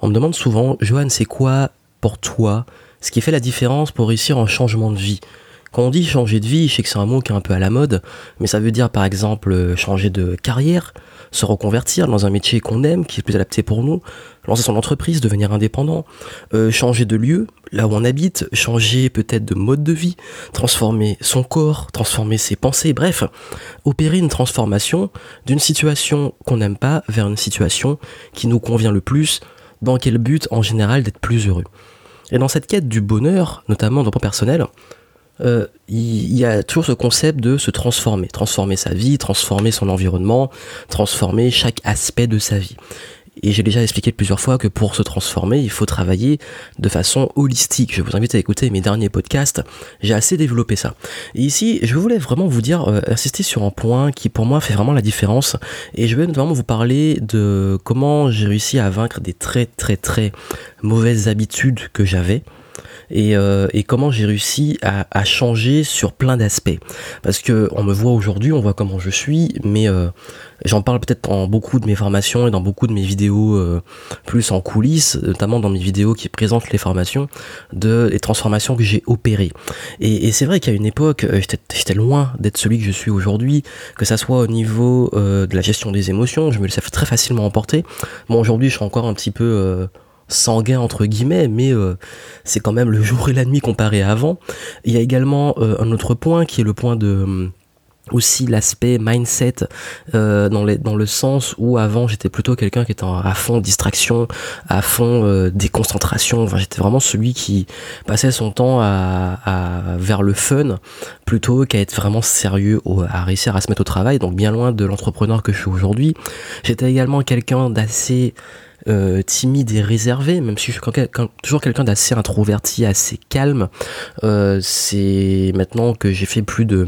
On me demande souvent, Johan, c'est quoi pour toi ce qui fait la différence pour réussir un changement de vie? Quand on dit changer de vie, je sais que c'est un mot qui est un peu à la mode, mais ça veut dire par exemple changer de carrière, se reconvertir dans un métier qu'on aime, qui est plus adapté pour nous, lancer son entreprise, devenir indépendant, euh, changer de lieu, là où on habite, changer peut-être de mode de vie, transformer son corps, transformer ses pensées, bref, opérer une transformation d'une situation qu'on n'aime pas vers une situation qui nous convient le plus, dans quel but en général d'être plus heureux. Et dans cette quête du bonheur, notamment dans le plan personnel, euh, il y, a toujours ce concept de se transformer, transformer sa vie, transformer son environnement, transformer chaque aspect de sa vie. Et j'ai déjà expliqué plusieurs fois que pour se transformer, il faut travailler de façon holistique. Je vous invite à écouter mes derniers podcasts. J'ai assez développé ça. Ici, je voulais vraiment vous dire, euh, insister sur un point qui pour moi fait vraiment la différence. Et je vais notamment vous parler de comment j'ai réussi à vaincre des très très très mauvaises habitudes que j'avais et, euh, et comment j'ai réussi à, changer sur plein d'aspects. Parce que on me voit aujourd'hui, on voit comment je suis, mais euh, j'en parle peut-être dans beaucoup de mes formations et dans beaucoup de mes vidéos euh, plus en coulisses, notamment dans mes vidéos qui présentent les formations de les transformations que j'ai opérées. Et, et c'est vrai qu'à une époque, j'étais loin d'être celui que je suis aujourd'hui, que ça soit au niveau de la gestion des émotions, je me laissais très facilement emporter. Bon, aujourd'hui, je suis encore un petit peu sanguin entre guillemets, mais euh, c'est quand même le jour et la nuit comparé à avant. Il y a également euh, un autre point qui est le point de euh, aussi l'aspect mindset euh, dans, les, dans le sens où avant j'étais plutôt quelqu'un qui était à fond distraction, à fond euh, déconcentration. Enfin, j'étais vraiment celui qui passait son temps à, à vers le fun plutôt qu'à être vraiment sérieux, à réussir à se mettre au travail. Donc bien loin de l'entrepreneur que je suis aujourd'hui. J'étais également quelqu'un d'assez euh, timide et réservé, même si je suis toujours quelqu'un d'assez introverti, assez calme. Euh, c'est maintenant que j'ai fait plus de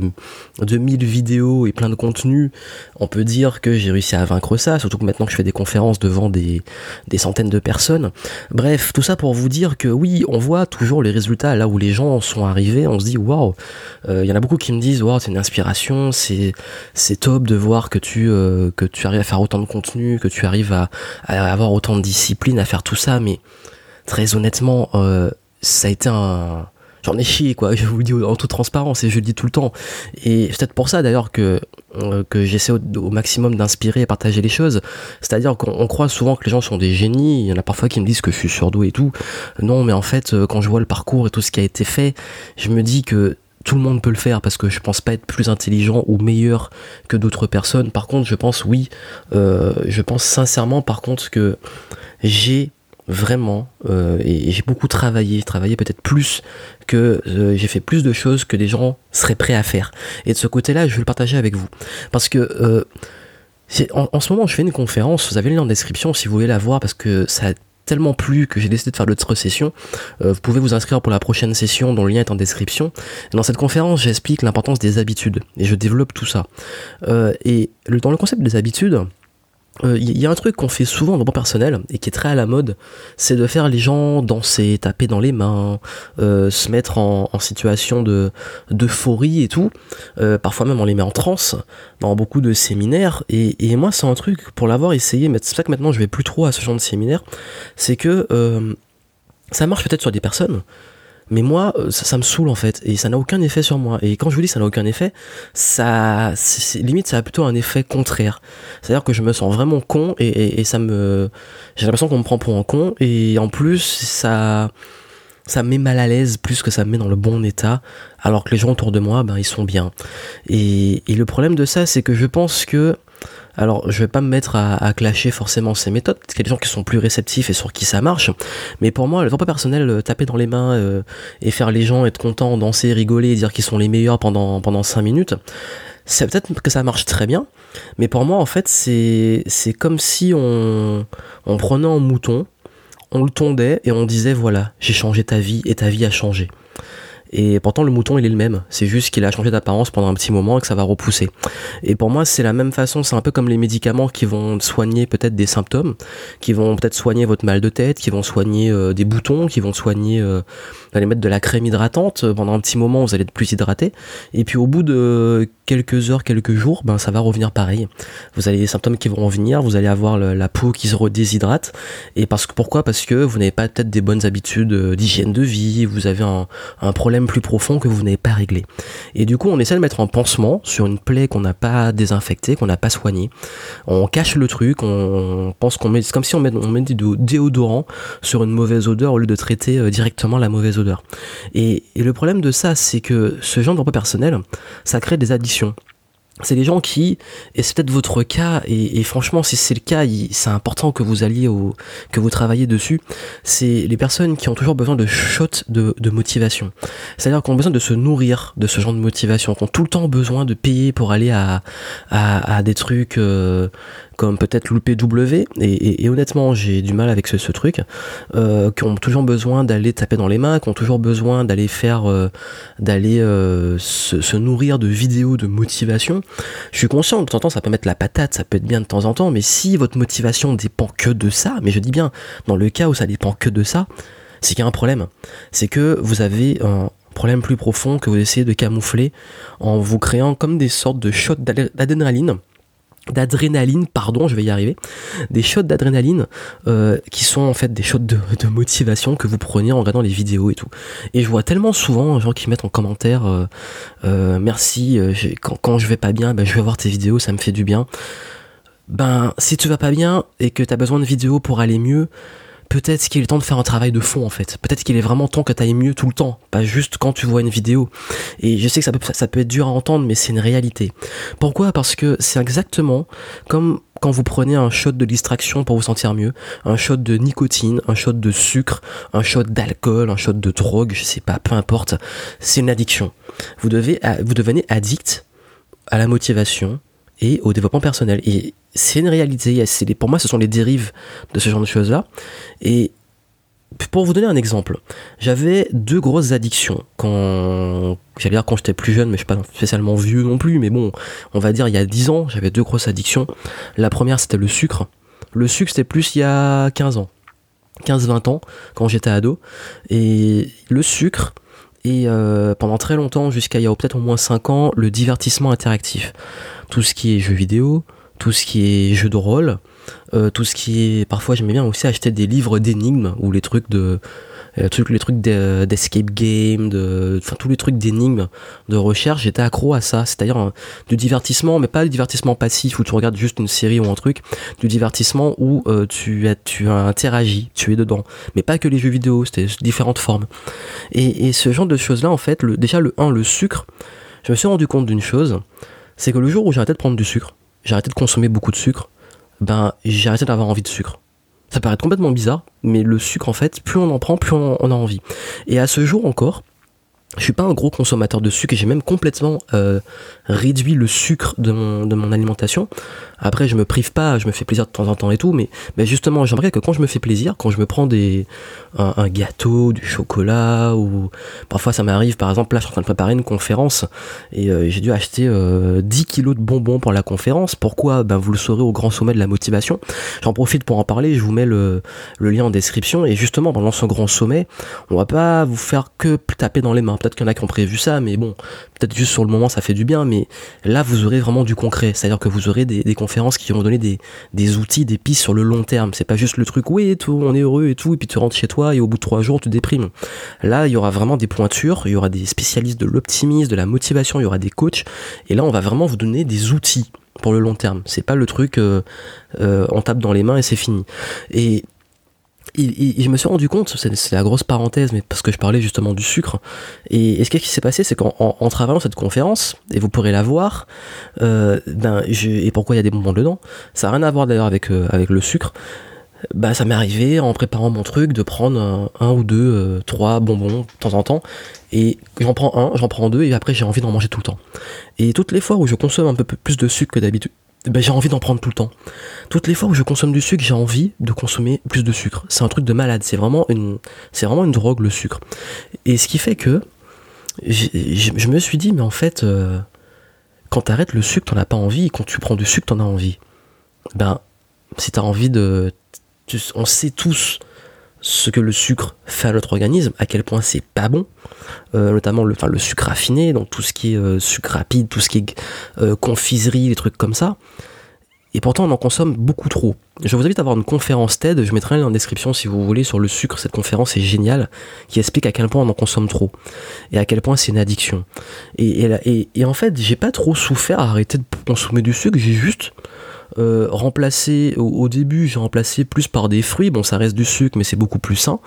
2000 vidéos et plein de contenus, on peut dire que j'ai réussi à vaincre ça, surtout que maintenant que je fais des conférences devant des, des centaines de personnes. Bref, tout ça pour vous dire que oui, on voit toujours les résultats là où les gens sont arrivés, on se dit waouh, il y en a beaucoup qui me disent waouh, c'est une inspiration, c'est top de voir que tu euh, que tu arrives à faire autant de contenu, que tu arrives à, à avoir autant de discipline à faire tout ça, mais très honnêtement, euh, ça a été un. J'en ai chié, quoi. Je vous le dis en toute transparence et je le dis tout le temps. Et c'est peut-être pour ça d'ailleurs que, euh, que j'essaie au, maximum d'inspirer et partager les choses. C'est-à-dire qu'on croit souvent que les gens sont des génies. Il y en a parfois qui me disent que je suis surdoué et tout. Non, mais en fait, euh, quand je vois le parcours et tout ce qui a été fait, je me dis que tout le monde peut le faire parce que je pense pas être plus intelligent ou meilleur que d'autres personnes. Par contre, je pense oui, euh, je pense sincèrement par contre que j'ai vraiment euh, et j'ai beaucoup travaillé, travaillé peut-être plus que euh, j'ai fait plus de choses que des gens seraient prêts à faire. Et de ce côté-là, je veux le partager avec vous parce que en, en, ce moment, je fais une conférence. Vous avez le lien en description si vous voulez la voir parce que ça tellement plu que j'ai décidé de faire d'autres sessions. Euh, vous pouvez vous inscrire pour la prochaine session dont le lien est en description. Dans cette conférence, j'explique l'importance des habitudes et je développe tout ça. Euh, et dans le concept des habitudes, il euh, y a un truc qu'on fait souvent dans le personnel et qui est très à la mode, c'est de faire les gens danser, taper dans les mains, euh, se mettre en, situation de d'euphorie et tout. Euh, parfois même on les met en transe dans beaucoup de séminaires. Et, et moi c'est un truc pour l'avoir essayé, mais c'est ça que maintenant je vais plus trop à ce genre de séminaire, c'est que ça marche peut-être sur des personnes, mais moi euh, ça, me saoule en fait et ça n'a aucun effet sur moi. Et quand je vous dis ça n'a aucun effet ça limite ça a plutôt un effet contraire. C'est à dire que je me sens vraiment con et, et, ça me j'ai l'impression qu'on me prend pour un con et en plus ça ça me met mal à l'aise plus que ça me met dans le bon état alors que les gens autour de moi ben ils sont bien et, et le problème de ça c'est que je pense que alors, je vais pas me mettre à, clasher forcément ces méthodes, parce qu'il y a des gens qui sont plus réceptifs et sur qui ça marche. Mais pour moi, le pas personnel, euh, taper dans les mains euh, et faire les gens être contents, danser, rigoler, dire qu'ils sont les meilleurs pendant pendant cinq minutes, c'est peut-être que ça marche très bien. Mais pour moi, en fait, c'est comme si on on prenait un mouton, on le tondait et on disait voilà, j'ai changé ta vie et ta vie a changé. Et pourtant, le mouton, il est le même. C'est juste qu'il a changé d'apparence pendant un petit moment et que ça va repousser. Et pour moi, c'est la même façon. C'est un peu comme les médicaments qui vont soigner peut-être des symptômes, qui vont peut-être soigner votre mal de tête, qui vont soigner euh, des boutons, qui vont soigner, euh, vous allez mettre de la crème hydratante. Pendant un petit moment, vous allez être plus hydraté. Et puis au bout de quelques heures, quelques jours, ben ça va revenir pareil. Vous avez des symptômes qui vont revenir, vous allez avoir la peau qui se redéshydrate. Et parce que pourquoi? Parce que vous n'avez pas peut-être des bonnes habitudes euh, d'hygiène de vie, vous avez un, problème plus profond que vous n'avez pas réglé. Et du coup, on essaie de mettre un pansement sur une plaie qu'on n'a pas désinfectée, qu'on n'a pas soignée. On cache le truc, on pense qu'on met, c'est comme si on met, on met du déodorant sur une mauvaise odeur au lieu de traiter euh, directement la mauvaise odeur. Et, le problème de ça, c'est que ce genre de personnel, ça crée des addictions c'est des gens qui, et c'est peut-être votre cas, et, franchement, si c'est le cas, c'est important que vous alliez au, que vous travaillez dessus. C'est les personnes qui ont toujours besoin de shots de, motivation. C'est-à-dire qui ont besoin de se nourrir de ce genre de motivation, qui ont tout le temps besoin de payer pour aller à, à, des trucs euh, comme peut-être l'UPW, et, et, honnêtement j'ai du mal avec ce, truc, euh, qui ont toujours besoin d'aller taper dans les mains, qui ont toujours besoin d'aller faire, euh, d'aller euh, se, nourrir de vidéos de motivation. Je suis conscient de temps en temps ça peut mettre la patate, ça peut être bien de temps en temps, mais si votre motivation dépend que de ça, mais je dis bien, dans le cas où ça dépend que de ça, c'est qu'il y a un problème. C'est que vous avez un, problème plus profond que vous essayez de camoufler en vous créant comme des sortes de shots d'adrénaline d'adrénaline, pardon, je vais y arriver, des shots d'adrénaline euh, qui sont en fait des shots de, motivation que vous prenez en regardant les vidéos et tout. Et je vois tellement souvent gens qui mettent en commentaire euh, euh, merci, quand, quand, je vais pas bien, ben, je vais voir tes vidéos, ça me fait du bien. Ben si tu vas pas bien et que tu as besoin de vidéos pour aller mieux, peut-être qu'il est temps de faire un travail de fond en fait. Peut-être qu'il est vraiment temps que tu ailles mieux tout le temps, pas juste quand tu vois une vidéo. Et je sais que ça peut, être dur à entendre, mais c'est une réalité. Pourquoi? Parce que c'est exactement comme quand vous prenez un shot de distraction pour vous sentir mieux, un shot de nicotine, un shot de sucre, un shot d'alcool, un shot de drogue, je sais pas, peu importe, c'est une addiction. Vous devez, vous devenez addict à la motivation, et au développement personnel. Et c'est une réalité. pour moi, ce sont les dérives de ce genre de choses-là. Et pour vous donner un exemple, j'avais deux grosses addictions quand j'allais dire quand j'étais plus jeune, mais je suis pas spécialement vieux non plus, mais bon, on va dire il y a 10 ans, j'avais deux grosses addictions. La première, c'était le sucre. Le sucre, c'était plus il y a 15 ans. 15-20 ans, quand j'étais ado. Et le sucre, et euh, pendant très longtemps, jusqu'à il y a peut-être au moins 5 ans, le divertissement interactif tout ce qui est jeux vidéo, tout ce qui est jeux de rôle, euh, tout ce qui est. Parfois, j'aimais bien aussi acheter des livres d'énigmes ou les trucs de. Euh, les trucs d'escape game, de, enfin tous les trucs d'énigmes, de recherche, j'étais accro à ça. C'est-à-dire du divertissement, mais pas du divertissement passif où tu regardes juste une série ou un truc, du divertissement où euh, tu, as, tu as interagi, tu es dedans. Mais pas que les jeux vidéo, c'était différentes formes. Et, et, ce genre de choses-là, en fait, le, déjà le 1, le sucre, je me suis rendu compte d'une chose, c'est que le jour où j'ai arrêté de prendre du sucre, j'ai arrêté de consommer beaucoup de sucre, ben j'ai d'avoir envie de sucre. Ça paraît complètement bizarre, mais le sucre en fait, plus on en prend, plus on, a envie. Et à ce jour encore, je suis pas un gros consommateur de sucre et j'ai même complètement euh, réduit le sucre de mon, de mon alimentation. Après, je me prive pas, je me fais plaisir de temps en temps et tout, mais, justement, j'aimerais que quand je me fais plaisir, quand je me prends des, un, gâteau, du chocolat, ou parfois ça m'arrive, par exemple, là je suis en train de préparer une conférence et euh, j'ai dû acheter 10 euh, kilos de bonbons pour la conférence. Pourquoi? Ben vous le saurez au grand sommet de la motivation. J'en profite pour en parler, je vous mets le, le lien en description et justement pendant ce grand sommet, on va pas vous faire que taper dans les mains. Peut-être qu'il y en a qui ont prévu ça, mais bon, peut-être juste sur le moment ça fait du bien, mais là vous aurez vraiment du concret, c'est-à-dire que vous aurez des, des conférences qui vont donner des, outils, des pistes sur le long terme. C'est pas juste le truc oui tout, on est heureux et tout, et puis tu rentres chez toi et au bout de trois jours tu déprimes. Là il y aura vraiment des pointures, il y aura des spécialistes de l'optimisme, de la motivation, il y aura des coachs, et là on va vraiment vous donner des outils pour le long terme. C'est pas le truc euh, euh, on tape dans les mains et c'est fini. Et je me suis rendu compte, c'est la grosse parenthèse, mais parce que je parlais justement du sucre. Et, ce qui s'est passé, c'est qu'en en, travaillant cette conférence, et vous pourrez la voir, euh, et pourquoi il y a des bonbons dedans, ça n'a rien à voir d'ailleurs avec, euh, le sucre. Bah, ça m'est arrivé en préparant mon truc de prendre un, ou deux, euh, trois bonbons de temps en temps. Et j'en prends un, j'en prends deux, et après j'ai envie d'en manger tout le temps. Et toutes les fois où je consomme un peu plus de sucre que d'habitude, ben, j'ai envie d'en prendre tout le temps. Toutes les fois où je consomme du sucre, j'ai envie de consommer plus de sucre. C'est un truc de malade. C'est vraiment une, c'est vraiment une drogue le sucre. Et ce qui fait que je me suis dit, mais en fait, euh, quand t'arrêtes le sucre, t'en as pas envie. Et quand tu prends du sucre, t'en as envie. Ben, si t'as envie de, on sait tous ce que le sucre fait à notre organisme, à quel point c'est pas bon, euh, notamment le, sucre raffiné, donc tout ce qui est euh, sucre rapide, tout ce qui est euh, confiserie, des trucs comme ça. Et pourtant, on en consomme beaucoup trop. Je vous invite à voir une conférence TED, je mettrai un lien en description si vous voulez, sur le sucre. Cette conférence est géniale, qui explique à quel point on en consomme trop. Et à quel point c'est une addiction. Et en fait, j'ai pas trop souffert à arrêter de consommer du sucre, j'ai juste euh, remplacé au, début j'ai remplacé plus par des fruits bon ça reste du sucre mais c'est beaucoup plus sain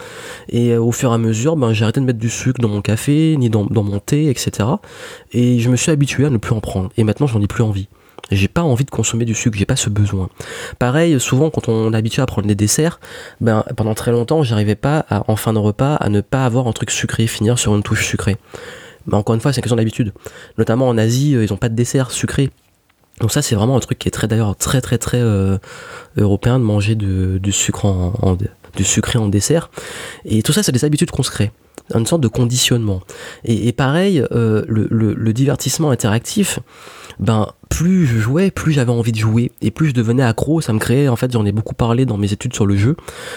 et euh, au fur et à mesure ben, j'ai arrêté de mettre du sucre dans mon café ni dans, mon thé etc et je me suis habitué à ne plus en prendre et maintenant j'en ai plus envie j'ai pas envie de consommer du sucre, j'ai pas ce besoin. Pareil, souvent quand on est habitué à prendre des desserts, ben pendant très longtemps, j'arrivais pas en fin de repas à ne pas avoir un truc sucré, finir sur une touche sucrée. Mais encore une fois, c'est une question d'habitude. Notamment en Asie, euh, ils ont pas de dessert sucré. Donc ça c'est vraiment un truc qui est très d'ailleurs très très très euh, européen de manger du sucre en, du sucré en dessert. Et tout ça c'est des habitudes qu'on se crée, une sorte de conditionnement. Et, pareil, euh, le, divertissement interactif, ben plus je jouais, plus j'avais envie de jouer et plus je devenais accro. Ça me créait, en fait, j'en ai beaucoup parlé dans mes études sur le jeu,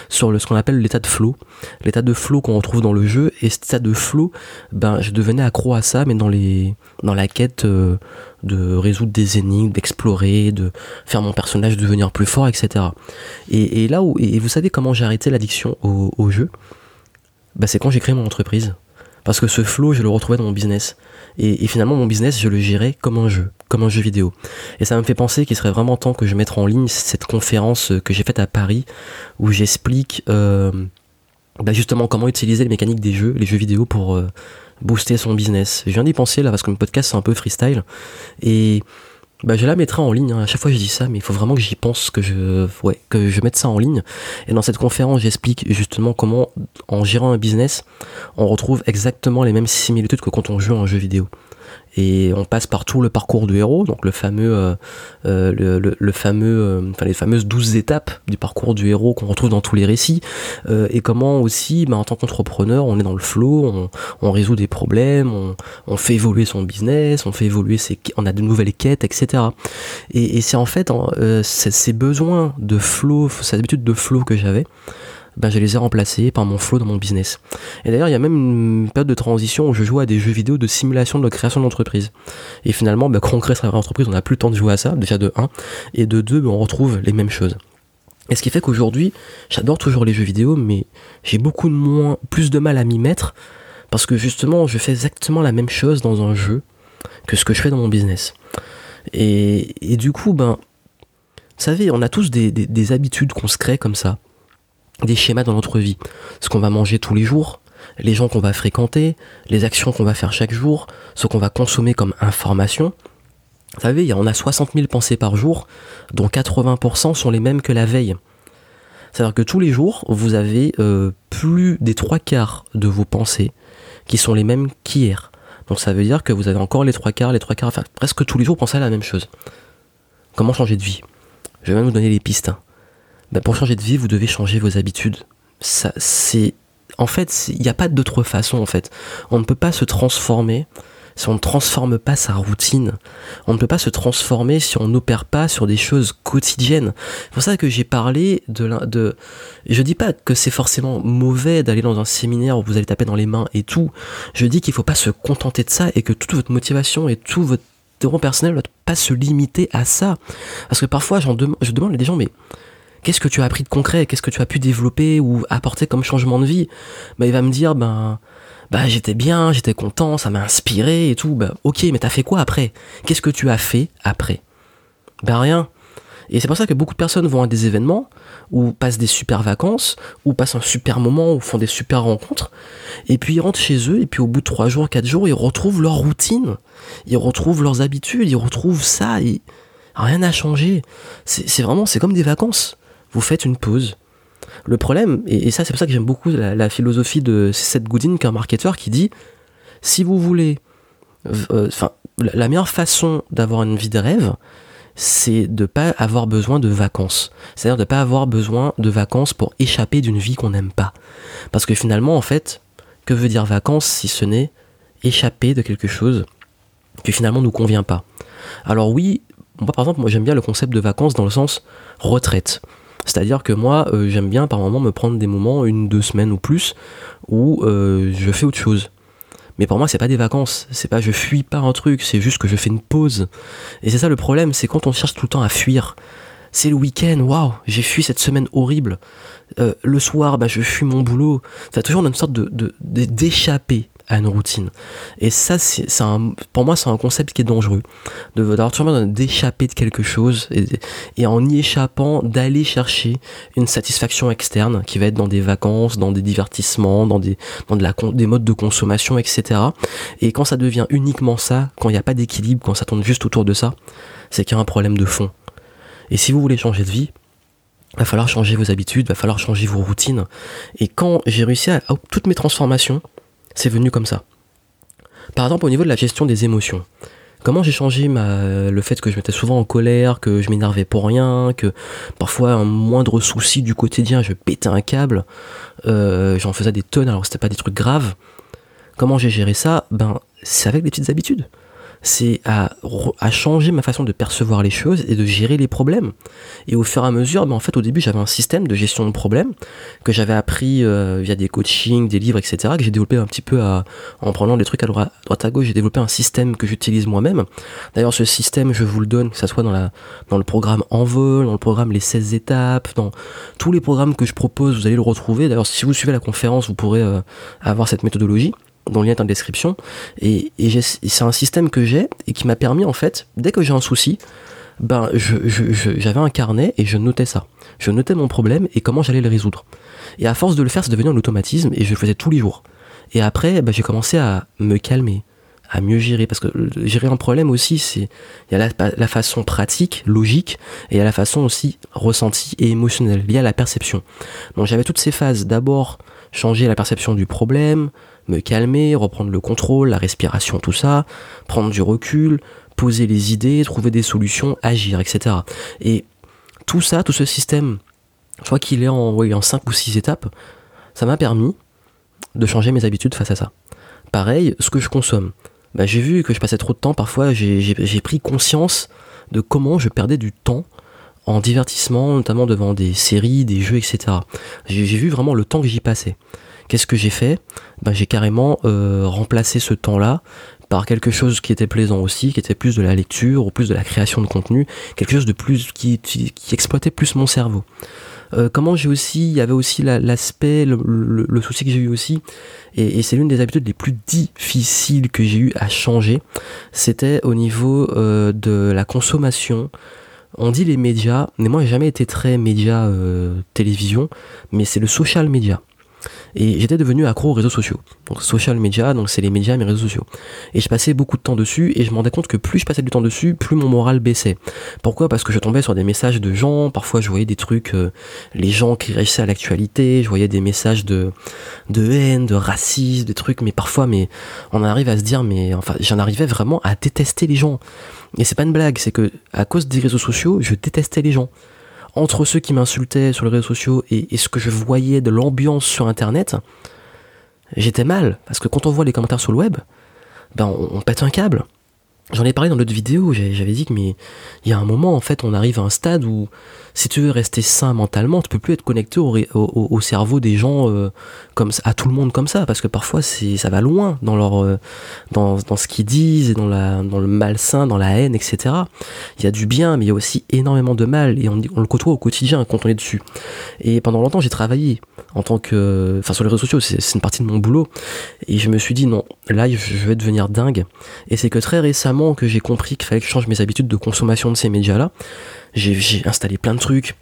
sur le, ce qu'on appelle l'état de flow, l'état de flow qu'on retrouve dans le jeu. Et cet état de flow, ben je devenais accro à ça, mais dans les, dans la quête euh, de résoudre des énigmes, d'explorer, de faire mon personnage devenir plus fort, etc. Et, là où, et vous savez comment j'ai arrêté l'addiction au, au jeu, ben, c'est quand j'ai créé mon entreprise. Parce que ce flow, je le retrouvais dans mon business. Et, finalement, mon business, je le gérais comme un jeu, comme un jeu vidéo. Et ça me fait penser qu'il serait vraiment temps que je mette en ligne cette conférence que j'ai faite à Paris, où j'explique euh, bah, justement comment utiliser les mécaniques des jeux, les jeux vidéo pour euh, booster son business. Je viens d'y penser là, parce que mon podcast, c'est un peu freestyle. Et bah, je la mettrai en ligne. Hein. À chaque fois, je dis ça, mais il faut vraiment que j'y pense, que je, que je mette ça en ligne. Et dans cette conférence, j'explique justement comment, en gérant un business, on retrouve exactement les mêmes similitudes que quand on joue à un jeu vidéo et on passe par tout le parcours du héros, donc le fameux, euh, euh, le, fameux, euh, enfin les fameuses douze étapes du parcours du héros qu'on retrouve dans tous les récits, et comment aussi, bah, en tant qu'entrepreneur, on est dans le flow, on, résout des problèmes, on, fait évoluer son business, on fait évoluer ses, on a de nouvelles quêtes, etc. Et, c'est en fait ces besoins de flow, cette habitude de flow que j'avais ben, je les ai remplacés par mon flow dans mon business. Et d'ailleurs, il y a même une période de transition où je joue à des jeux vidéo de simulation de création d'entreprise. Et finalement, ben, quand on crée sa entreprise, on n'a plus le temps de jouer à ça, déjà de 1, et de 2, ben, on retrouve les mêmes choses. Et ce qui fait qu'aujourd'hui, j'adore toujours les jeux vidéo, mais j'ai beaucoup de moins, plus de mal à m'y mettre, parce que justement, je fais exactement la même chose dans un jeu que ce que je fais dans mon business. Et, du coup, ben, vous savez, on a tous des habitudes qu'on se crée comme ça des schémas dans notre vie. Ce qu'on va manger tous les jours, les gens qu'on va fréquenter, les actions qu'on va faire chaque jour, ce qu'on va consommer comme information. Vous savez, on a 60 000 pensées par jour, dont 80% sont les mêmes que la veille. C'est-à-dire que tous les jours, vous avez euh, plus des trois quarts de vos pensées qui sont les mêmes qu'hier. Donc ça veut dire que vous avez encore les trois quarts, les trois quarts, enfin presque tous les jours, pensez à la même chose. Comment changer de vie? Je vais même vous donner les pistes. Bah, pour changer de vie, vous devez changer vos habitudes. Ça, c'est, en fait, il n'y a pas d'autre façon, en fait. On ne peut pas se transformer si on ne transforme pas sa routine. On ne peut pas se transformer si on n'opère pas sur des choses quotidiennes. C'est pour ça que j'ai parlé de, de, je dis pas que c'est forcément mauvais d'aller dans un séminaire où vous allez taper dans les mains et tout. Je dis qu'il faut pas se contenter de ça et que toute votre motivation et tout votre développement personnel ne doit pas se limiter à ça. Parce que parfois, je demande à des gens, mais qu'est-ce que tu as appris de concret, qu'est-ce que tu as pu développer ou apporter comme changement de vie? Bah, Il va me dire, ben, bah, j'étais bien, j'étais content, ça m'a inspiré et tout. Bah, ok, mais t'as fait quoi après? Qu'est-ce que tu as fait après? Ben rien. Et c'est pour ça que beaucoup de personnes vont à des événements, ou passent des super vacances, ou passent un super moment, ou font des super rencontres, et puis ils rentrent chez eux, et puis au bout de 3 jours, 4 jours, ils retrouvent leur routine, ils retrouvent leurs habitudes, ils retrouvent ça, et rien n'a changé. C'est vraiment, c'est comme des vacances vous faites une pause. Le problème, et, ça c'est pour ça que j'aime beaucoup la, philosophie de Seth Godin, qui est un marketeur, qui dit, si vous voulez, euh, enfin, la meilleure façon d'avoir une vie de rêve, c'est de pas avoir besoin de vacances. C'est-à-dire de pas avoir besoin de vacances pour échapper d'une vie qu'on n'aime pas. Parce que finalement, en fait, que veut dire vacances si ce n'est échapper de quelque chose qui finalement nous convient pas? Alors oui, moi par exemple, moi j'aime bien le concept de vacances dans le sens retraite. C'est-à-dire que moi, euh, j'aime bien par moment me prendre des moments, une, deux semaines ou plus, où euh, je fais autre chose. Mais pour moi, c'est pas des vacances, c'est pas je fuis pas un truc, c'est juste que je fais une pause. Et c'est ça le problème, c'est quand on cherche tout le temps à fuir. C'est le week-end, waouh, j'ai fui cette semaine horrible. Euh, le soir, bah, je fuis mon boulot. Ça toujours une sorte de d'échapper à une routine. Et ça, c'est pour moi, c'est un concept qui est dangereux. D'avoir toujours d'échapper de quelque chose et, en y échappant, d'aller chercher une satisfaction externe qui va être dans des vacances, dans des divertissements, dans des, dans de la, des modes de consommation, etc. Et quand ça devient uniquement ça, quand il n'y a pas d'équilibre, quand ça tourne juste autour de ça, c'est qu'il y a un problème de fond. Et si vous voulez changer de vie, va falloir changer vos habitudes, va falloir changer vos routines. Et quand j'ai réussi à toutes mes transformations, c'est venu comme ça. Par exemple, au niveau de la gestion des émotions, comment j'ai changé le fait que je m'étais souvent en colère, que je m'énervais pour rien, que parfois un moindre souci du quotidien, je pétais un câble, euh, j'en faisais des tonnes alors que c'était pas des trucs graves. Comment j'ai géré ça? Ben, c'est avec des petites habitudes c'est à, changer ma façon de percevoir les choses et de gérer les problèmes. Et au fur et à mesure, ben en fait, au début, j'avais un système de gestion de problèmes que j'avais appris euh, via des coachings, des livres, etc., que j'ai développé un petit peu en prenant des trucs à droite, à gauche. J'ai développé un système que j'utilise moi-même. D'ailleurs, ce système, je vous le donne, que ce soit dans, la, dans le programme Envol, dans le programme Les 16 étapes, dans tous les programmes que je propose, vous allez le retrouver. D'ailleurs, si vous suivez la conférence, vous pourrez euh, avoir cette méthodologie dont le lien est en description. Et, c'est un système que j'ai et qui m'a permis, en fait, dès que j'ai un souci, ben, j'avais un carnet et je notais ça. Je notais mon problème et comment j'allais le résoudre. Et à force de le faire, c'est devenu un automatisme et je le faisais tous les jours. Et après, ben, j'ai commencé à me calmer, à mieux gérer. Parce que gérer un problème aussi, c'est il y a la, la, façon pratique, logique, et il y a la façon aussi ressentie et émotionnelle, liée à la perception. Donc j'avais toutes ces phases. D'abord, changer la perception du problème, me calmer, reprendre le contrôle, la respiration, tout ça, prendre du recul, poser les idées, trouver des solutions, agir, etc. Et tout ça, tout ce système, je crois qu'il est en, en 5 ou 6 étapes, ça m'a permis de changer mes habitudes face à ça. Pareil, ce que je consomme. Bah, j'ai vu que je passais trop de temps, parfois j'ai pris conscience de comment je perdais du temps en divertissement, notamment devant des séries, des jeux, etc. J'ai vu vraiment le temps que j'y passais. Qu'est-ce que j'ai fait? Ben, J'ai carrément euh, remplacé ce temps-là par quelque chose qui était plaisant aussi, qui était plus de la lecture ou plus de la création de contenu, quelque chose de plus qui, exploitait plus mon cerveau. Euh, comment j'ai aussi, il y avait aussi l'aspect, le, souci que j'ai eu aussi, et, c'est l'une des habitudes les plus difficiles que j'ai eu à changer, c'était au niveau euh, de la consommation. On dit les médias, mais moi j'ai jamais été très média télévision, mais c'est le social media. Et j'étais devenu accro aux réseaux sociaux. Donc social media, donc c'est les médias, mes réseaux sociaux. Et je passais beaucoup de temps dessus et je me rendais compte que plus je passais du temps dessus, plus mon moral baissait. Pourquoi? Parce que je tombais sur des messages de gens, parfois je voyais des trucs, euh, les gens qui réagissaient à l'actualité, je voyais des messages de, de haine, de racisme, des trucs, mais parfois, mais on arrive à se dire, mais enfin, j'en arrivais vraiment à détester les gens. Et c'est pas une blague, c'est que à cause des réseaux sociaux, je détestais les gens entre ceux qui m'insultaient sur les réseaux sociaux et, ce que je voyais de l'ambiance sur Internet, j'étais mal. Parce que quand on voit les commentaires sur le web, ben on, on pète un câble. J'en ai parlé dans l'autre vidéo, j'avais dit que mais il y a un moment en fait on arrive à un stade où si tu veux rester sain mentalement, tu peux plus être connecté au, au, cerveau des gens euh, comme à tout le monde comme ça, parce que parfois ça va loin dans leur euh, dans, ce qu'ils disent et dans le malsain, dans la haine, etc. Il y a du bien, mais il y a aussi énormément de mal et on, le côtoie au quotidien quand on est dessus. Et pendant longtemps j'ai travaillé en tant que, sur les réseaux sociaux, c'est une partie de mon boulot, et je me suis dit non, là je vais devenir dingue. Et c'est que très récemment que j'ai compris qu'il fallait que je change mes habitudes de consommation de ces médias-là j'ai installé plein de trucs.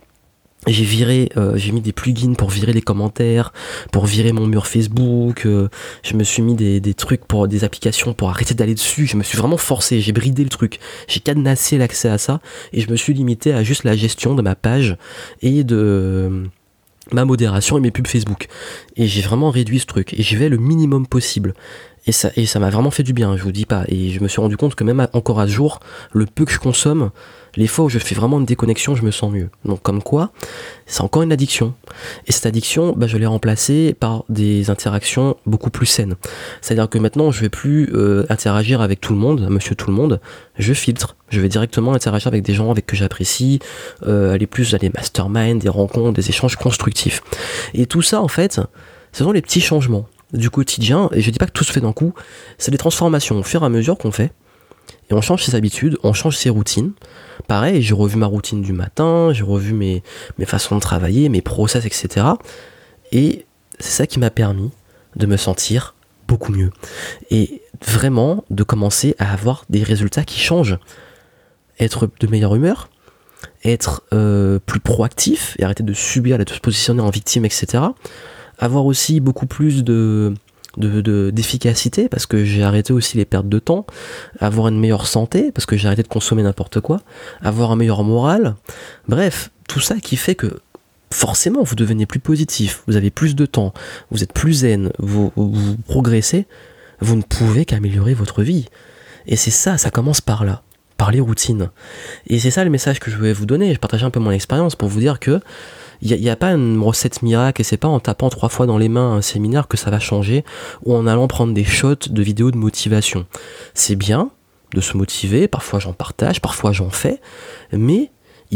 J'ai viré, euh, j'ai mis des plugins pour virer les commentaires, pour virer mon mur Facebook. Euh, je me suis mis des, des, trucs pour des applications pour arrêter d'aller dessus. Je me suis vraiment forcé, j'ai bridé le truc. J'ai cadenassé l'accès à ça et je me suis limité à juste la gestion de ma page et de ma modération et mes pubs Facebook. Et j'ai vraiment réduit ce truc et j'y vais le minimum possible. Et ça, et ça m'a vraiment fait du bien, je vous dis pas. Et je me suis rendu compte que même encore à ce jour, le peu que je consomme, les fois où je fais vraiment une déconnexion, je me sens mieux. Donc comme quoi, c'est encore une addiction. Et cette addiction, bah, je l'ai remplacée par des interactions beaucoup plus saines. C'est-à-dire que maintenant, je vais plus euh, interagir avec tout le monde, monsieur tout le monde. Je filtre. Je vais directement interagir avec des gens avec que j'apprécie, euh, aller plus à des masterminds, des rencontres, des échanges constructifs. Et tout ça, en fait, ce sont les petits changements du quotidien. Et je dis pas que tout se fait d'un coup. C'est des transformations au fur et à mesure qu'on fait. Et on change ses habitudes, on change ses routines. Pareil, j'ai revu ma routine du matin, j'ai revu mes, mes façons de travailler, mes process, etc. Et c'est ça qui m'a permis de me sentir beaucoup mieux. Et vraiment de commencer à avoir des résultats qui changent. Être de meilleure humeur, être euh, plus proactif et arrêter de subir, de se positionner en victime, etc. Avoir aussi beaucoup plus de, d'efficacité parce que j'ai arrêté aussi les pertes de temps, avoir une meilleure santé parce que j'ai arrêté de consommer n'importe quoi, avoir un meilleur moral. Bref, tout ça qui fait que forcément vous devenez plus positif, vous avez plus de temps, vous êtes plus zen, vous, vous progressez, vous ne pouvez qu'améliorer votre vie. Et c'est ça, ça commence par là, par les routines. Et c'est ça le message que je voulais vous donner. Je partage un peu mon expérience pour vous dire que il n'y a, pas une recette miracle et c'est pas en tapant trois fois dans les mains un séminaire que ça va changer ou en allant prendre des shots de vidéos de motivation. C'est bien de se motiver, parfois j'en partage, parfois j'en fais, mais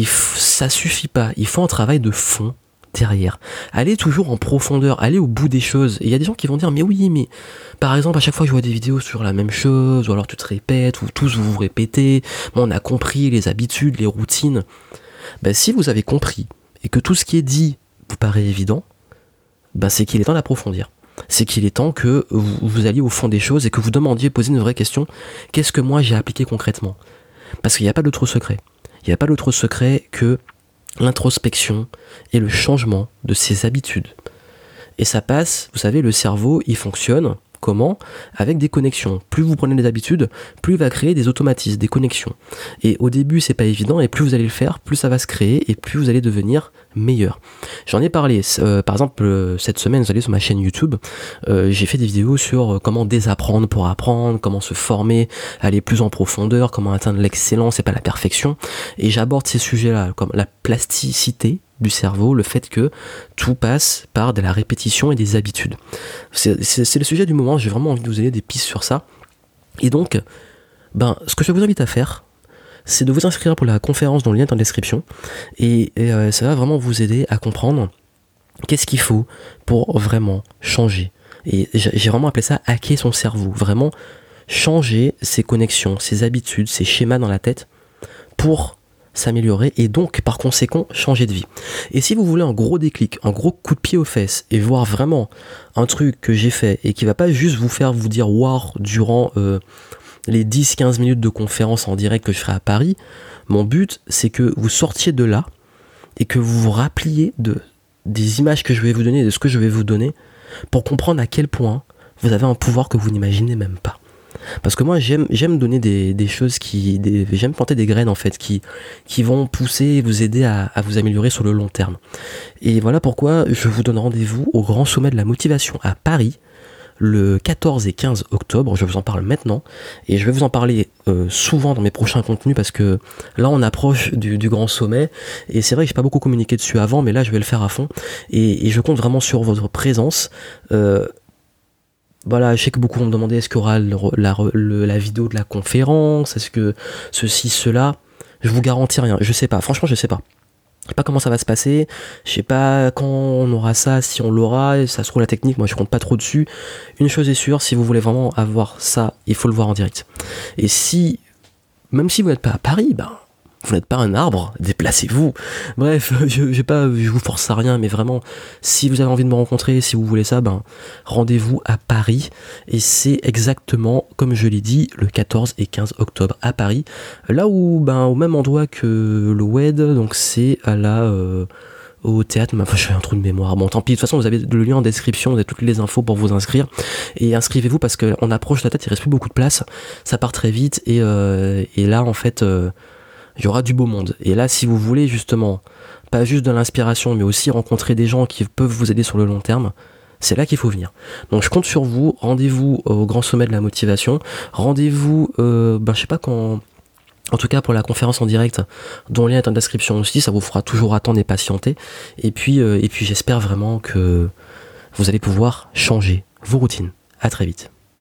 ça suffit pas. Il faut un travail de fond derrière. Allez toujours en profondeur, allez au bout des choses. Et il y a des gens qui vont dire, mais oui, mais par exemple, à chaque fois que je vois des vidéos sur la même chose, ou alors tu te répètes, ou tous vous vous répétez, on a compris les habitudes, les routines. Ben, si vous avez compris et que tout ce qui est dit vous paraît évident, bah c'est qu'il est temps d'approfondir. C'est qu'il est temps que vous, alliez au fond des choses et que vous demandiez, poser une vraie question, qu'est-ce que moi j'ai appliqué concrètement? Parce qu'il n'y a pas d'autre secret. Il n'y a pas d'autre secret que l'introspection et le changement de ses habitudes. Et ça passe, vous savez, le cerveau, il fonctionne Comment Avec des connexions. Plus vous prenez des habitudes, plus il va créer des automatismes, des connexions. Et au début, c'est pas évident, et plus vous allez le faire, plus ça va se créer, et plus vous allez devenir meilleur. J'en ai parlé, euh, par exemple, euh, cette semaine, vous allez sur ma chaîne YouTube, euh, j'ai fait des vidéos sur comment désapprendre pour apprendre, comment se former, aller plus en profondeur, comment atteindre l'excellence et pas la perfection. Et j'aborde ces sujets-là, comme la plasticité, du cerveau, le fait que tout passe par de la répétition et des habitudes. C'est le sujet du moment, j'ai vraiment envie de vous donner des pistes sur ça. Et donc, ben, ce que je vous invite à faire, c'est de vous inscrire pour la conférence dont le lien est en description. Et, euh, ça va vraiment vous aider à comprendre qu'est-ce qu'il faut pour vraiment changer. Et j'ai vraiment appelé ça hacker son cerveau. Vraiment changer ses connexions, ses habitudes, ses schémas dans la tête pour s'améliorer et donc par conséquent changer de vie. Et si vous voulez un gros déclic, un gros coup de pied aux fesses et voir vraiment un truc que j'ai fait et qui va pas juste vous faire vous dire wow durant euh, les 10-15 minutes de conférence en direct que je ferai à Paris, mon but c'est que vous sortiez de là et que vous vous rappeliez de des images que je vais vous donner, de ce que je vais vous donner, pour comprendre à quel point vous avez un pouvoir que vous n'imaginez même pas. Parce que moi, j'aime, j'aime donner des, des, choses qui. j'aime planter des graines, en fait, qui, qui vont pousser et vous aider à, à, vous améliorer sur le long terme. Et voilà pourquoi je vous donne rendez-vous au Grand Sommet de la Motivation à Paris le 14 et 15 octobre. Je vous en parle maintenant et je vais vous en parler euh, souvent dans mes prochains contenus parce que là on approche du, grand sommet et c'est vrai que j'ai pas beaucoup communiqué dessus avant, mais là je vais le faire à fond et, et je compte vraiment sur votre présence. Euh, voilà, je sais que beaucoup vont me demander est-ce qu'il y aura la, vidéo de la conférence, est-ce que ceci, cela? Je vous garantis rien, je sais pas, franchement je sais pas. Je sais pas comment ça va se passer, je sais pas quand on aura ça, si on l'aura, ça se trouve la technique, moi je compte pas trop dessus. Une chose est sûre, si vous voulez vraiment avoir ça, il faut le voir en direct. Et si, même si vous n'êtes pas à Paris, ben vous n'êtes pas un arbre, déplacez-vous. Bref, je, je, pas, vous force à rien, mais vraiment, si vous avez envie de me rencontrer, si vous voulez ça, ben, rendez-vous à Paris. Et c'est exactement, comme je l'ai dit, le 14 et 15 octobre à Paris. Là où, ben, au même endroit que le WED, donc c'est à la, euh, au théâtre, enfin, je fais un trou de mémoire. Bon, tant pis, de toute façon, vous avez le lien en description, vous avez toutes les infos pour vous inscrire. Et inscrivez-vous parce qu'on approche la tête, il reste plus beaucoup de place. Ça part très vite. Et, euh, et là, en fait, euh, il y aura du beau monde. Et là, si vous voulez justement, pas juste de l'inspiration, mais aussi rencontrer des gens qui peuvent vous aider sur le long terme, c'est là qu'il faut venir. Donc je compte sur vous, rendez-vous au grand sommet de la motivation, rendez-vous, euh, ben, je sais pas quand... En tout cas pour la conférence en direct, dont le lien est en description aussi, ça vous fera toujours attendre et patienter. Et puis, euh, et puis j'espère vraiment que vous allez pouvoir changer vos routines. À très vite.